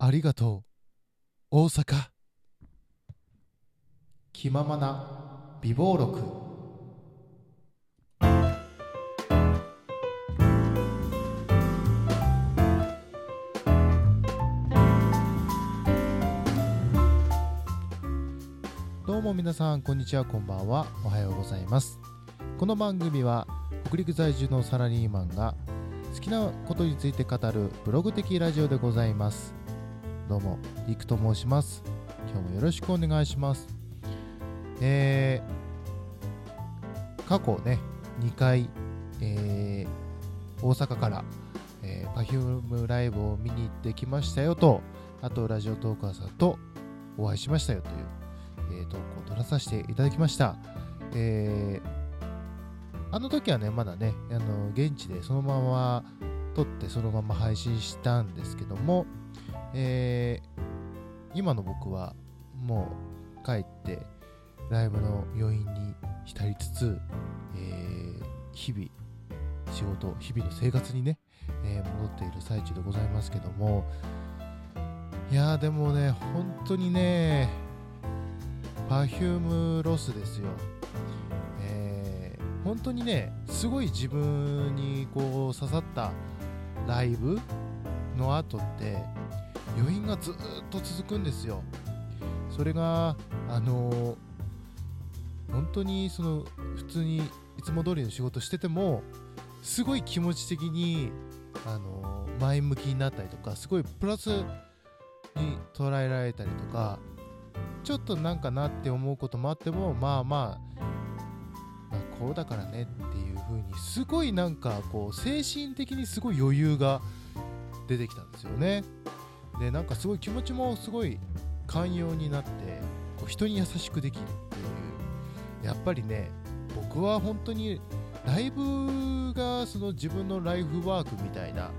ありがとう。大阪。気ままな美貌録。どうも皆さんこんにちはこんばんは。おはようございます。この番組は北陸在住のサラリーマンが好きなことについて語るブログ的ラジオでございます。どうもりくと申します。今日もよろしくお願いします。えー、過去ね2回、えー、大阪から、えー、Perfume ライブを見に行ってきましたよとあとラジオトーカーさんとお会いしましたよという、えー、投稿を取らさせていただきました、えーあの時はね、まだね、あの現地でそのまま撮ってそのまま配信したんですけども、えー、今の僕はもう帰ってライブの余韻に浸りつつ、えー、日々仕事、日々の生活にね、えー、戻っている最中でございますけども、いやーでもね、本当にね、Perfume ロスですよ。えー本当にねすごい自分にこう刺さったライブの後って余韻がずっと続くんですよ。それがあの本当にその普通にいつも通りの仕事しててもすごい気持ち的にあの前向きになったりとかすごいプラスに捉えられたりとかちょっとなんかなって思うこともあってもまあまあこうだからねっていう風にすごいなんかこう精神的にすごい余裕が出てきたんですよね。でなんかすごい気持ちもすごい寛容になってこう人に優しくできるっていう。やっぱりね僕は本当にライブがその自分のライフワークみたいな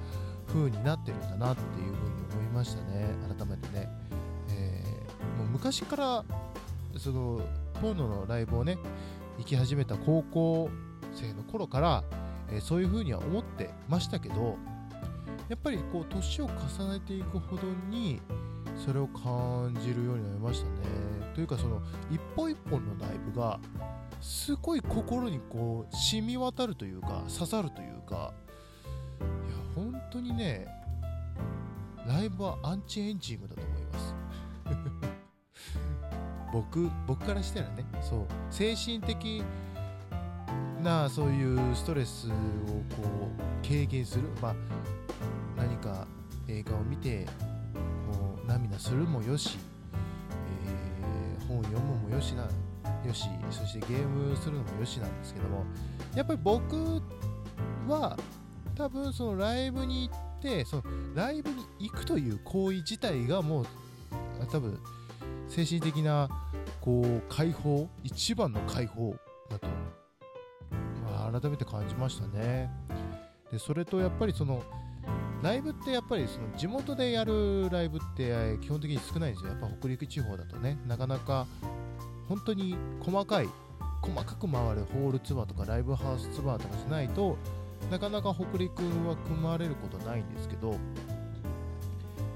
風になってるんだなっていう風に思いましたね。改めてね、えー、もう昔からそのポーノのライブをね行き始めた高校生の頃から、えー、そういうふうには思ってましたけどやっぱりこう年を重ねていくほどにそれを感じるようになりましたね。というかその一本一本のライブがすごい心にこう染み渡るというか刺さるというかいや本当にねライブはアンチエンジングだと思います。僕僕からしたらねそう精神的なそういうストレスをこう軽減する、まあ、何か映画を見てこう涙するもよし、えー、本を読むもよしなよしそしてゲームするのもよしなんですけどもやっぱり僕は多分そのライブに行ってそのライブに行くという行為自体がもう多分精神的なこう解放一番の解放だと、改めて感じましたね。でそれとやっぱりそのライブってやっぱりその地元でやるライブって基本的に少ないんですよ。やっぱ北陸地方だとね。なかなか本当に細かい細かく回るホールツアーとかライブハウスツアーとかしないとなかなか北陸は組まれることないんですけど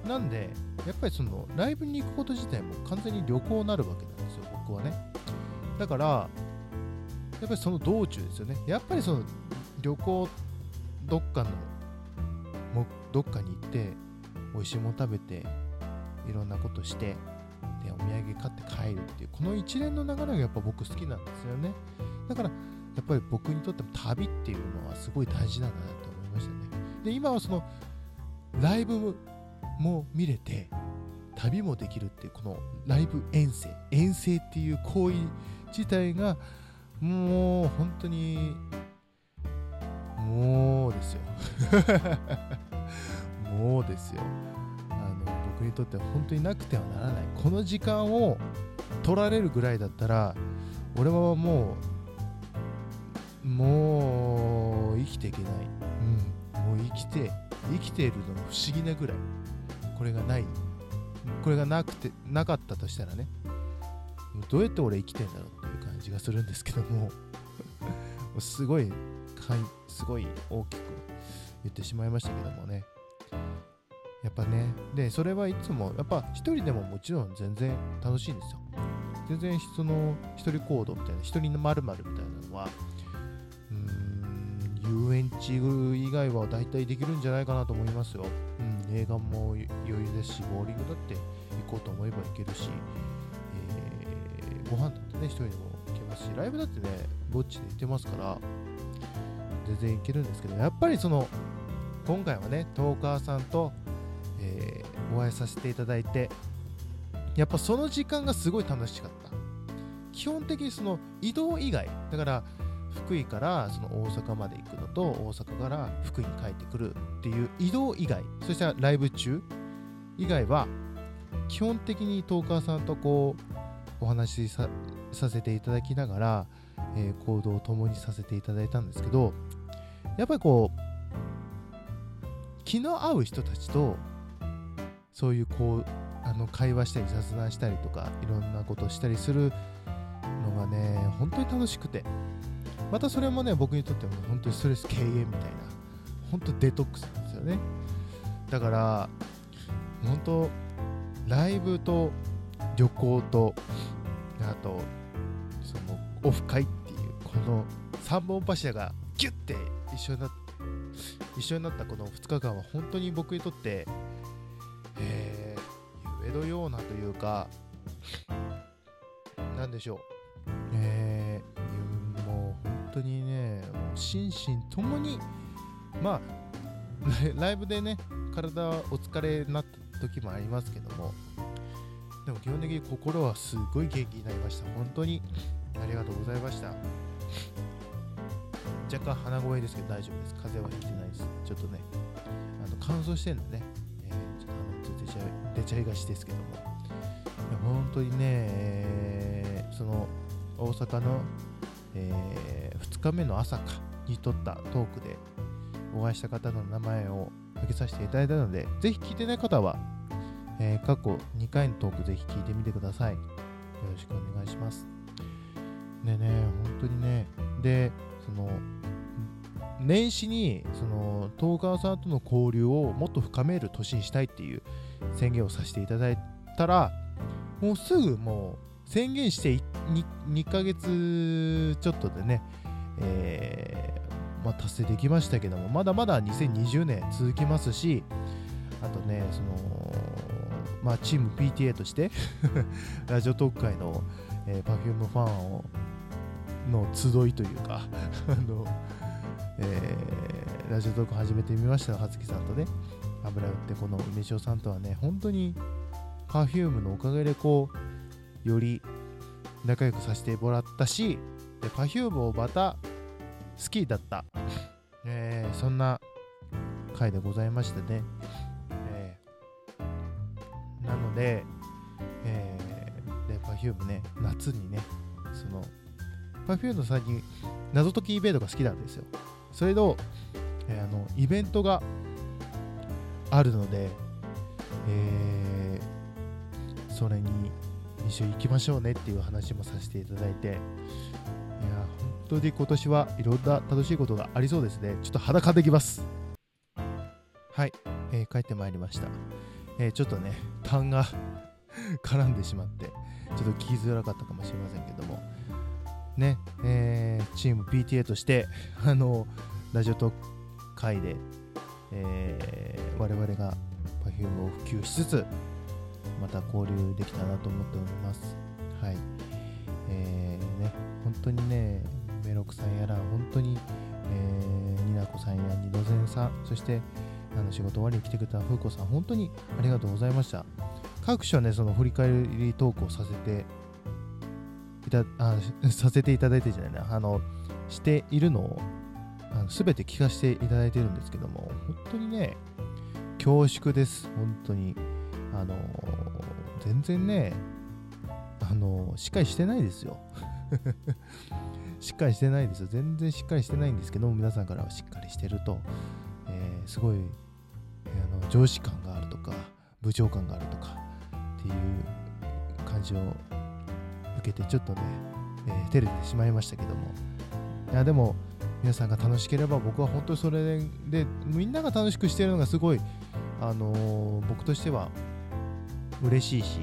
なんでやっぱりそのライブに行くこと自体も完全に旅行になるわけなんですよ僕はね。だからやっぱりその道中ですよね。やっぱりその旅行どっかのもどっかに行って美味しいもの食べていろんなことしてでお土産買って帰るっていうこの一連の流れがやっぱ僕好きなんですよね。だからやっぱり僕にとっても旅っていうのはすごい大事なんだなと思いましたね。で今はそのライブも見れて旅もできるっていうこのライブ遠征。遠征っていう行為自体がもう本当にもうですよ。もうですよ。あの僕にとっては本当になくてはならない。この時間を取られるぐらいだったら俺はもうもう生きていけない、うん、もう生きて生きているのが不思議なぐらい。これがない。これがなくてなかったとしたらね。どうやって俺生きてんだろうっていう感じがするんですけどもすごいすごい大きく言ってしまいましたけどもね。やっぱねでそれはいつもやっぱ一人でももちろん全然楽しいんですよ。全然その一人行動みたいな一人のまるみたいなのはうーん遊園地以外は大体できるんじゃないかなと思いますよ、うん、映画も余裕ですしボーリングだって行こうと思えば行けるし、ご飯だってね一人でも行けますしライブだってねぼっちで行ってますから全然行けるんですけどやっぱりその今回はねトーカーさんと、えーお会いさせていただいてやっぱその時間がすごい楽しかった。基本的にその移動以外だから福井からその大阪まで行くのと大阪から福井に帰ってくるっていう移動以外そしてライブ中以外は基本的にトーカーさんとこうお話しさせていただきながら、えー行動を共にさせていただいたんですけどやっぱりこう気の合う人たちとそういうこうあの会話したり雑談したりとかいろんなことをしたりするのがね本当に楽しくてまたそれもね僕にとっても本当にストレス軽減みたいな本当デトックスなんですよね。だから本当ライブと旅行とあとそのオフ会っていうこの3本柱がギュッて一緒になっ一緒になったこの2日間は本当に僕にとって、え、夢のようなというかなんでしょう、え、もう本当にね心身ともにまあ ライブでね体お疲れになった時もありますけどもでも基本的に心はすごい元気になりました。本当にありがとうございました。若干鼻声ですけど大丈夫です。風邪はひいてないです。ちょっとねあの乾燥してるんでね、えーちょっと鼻出ちゃい出ちゃいがちですけども。いや本当にね、えーその大阪の、え2日目の朝かに撮ったトークでお会いした方の名前を挙げさせていただいたのでぜひ聞いてない方は、えー過去2回のトークぜひ聞いてみてください。よろしくお願いします。でね本当にね。でその年始にその東川さんとの交流をもっと深める年にしたいっていう宣言をさせていただいたらもうすぐもう宣言して 2, 2ヶ月ちょっとでね、えーまあ、達成できましたけどもまだまだ2020年続きますしあとねそのまあチーム PTA としてラジオトーク界の、えー、Perfume ファンをの集いというかあのえーラジオトーク始めてみましたはずきさんとね。油売ってこの梅塩さんとはね本当に Perfume のおかげでこうより仲良くさせてもらったしで Perfume をまた好きだった、えーそんな回でございましたね、ので、えーで Perfume ね夏にねその Perfume の最近謎解きイベントが好きなんですよ。それと、えーあのイベントがあるので、えーそれに一緒に行きましょうねっていう話もさせていただいていや本当に今年はいろんな楽しいことがありそうですね。ちょっと裸できます。はい、えー帰ってまいりました、えーちょっとね痰が 絡んでしまってちょっと聞きづらかったかもしれませんけども。ね、えーチーム PTA として あのラジオトーク会で、えー我々が Perfume を普及しつつまた交流できたなと思っております。はい。えーね本当にねメロクさんやら本当に、えー、ニナコさんや二度前さんそしてあの仕事終わりに来てくれた風子さん本当にありがとうございました。各所ねその振り返りトークをさせていたあ させていただいてじゃないな。あのしているのをあの全て聞かせていただいてるんですけども本当にね恐縮です。本当に。あの全然ねあのしっかりしてないですよ。しっかりしてないですよ。全然しっかりしてないんですけども皆さんからはしっかりしてると、えーすごい、上司感があるとか部長感があるとかっていう感じを受けてちょっとね、えー照れてしまいましたけども。いやでも皆さんが楽しければ僕は本当それでみんなが楽しくしてるのがすごいあのー僕としては嬉しいし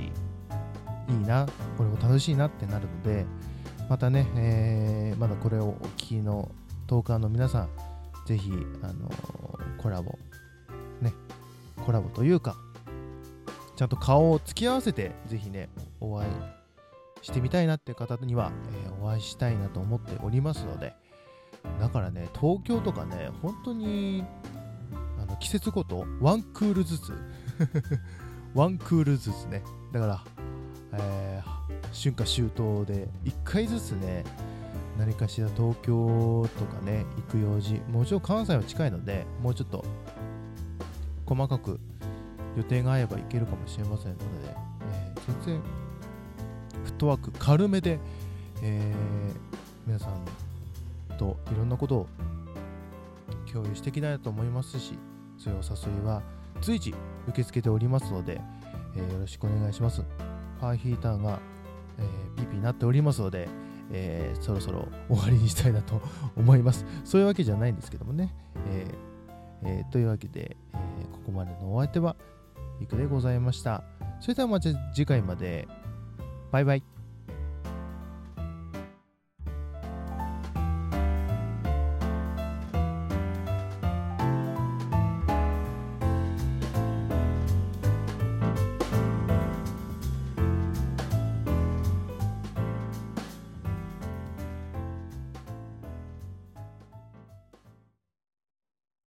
いいなこれも楽しいなってなるのでまたね、えーまだこれをお聞きのトーカーの皆さんぜひ、あのーコラボねコラボというかちゃんと顔を突き合わせてぜひねお会いしてみたいなって方には、えーお会いしたいなと思っておりますのでだからね東京とかね本当にあの季節ごとワンクールずつ ワンクールずつねだから、えー春夏秋冬で1回ずつね何かしら東京とかね行く用事もちろん関西は近いのでもうちょっと細かく予定が合えば行けるかもしれませんので、えー全然フットワーク軽めで、えー皆さんといろんなことを共有していきたいと思いますしそういうお誘いは随時受け付けておりますので、えーよろしくお願いします。パーヒーターが、えーピーピーになっておりますので、えーそろそろ終わりにしたいなと思います。そういうわけじゃないんですけどもね、えーえーというわけで、えーここまでのお相手はいくでございました。それではまた次回まで。バイバイ。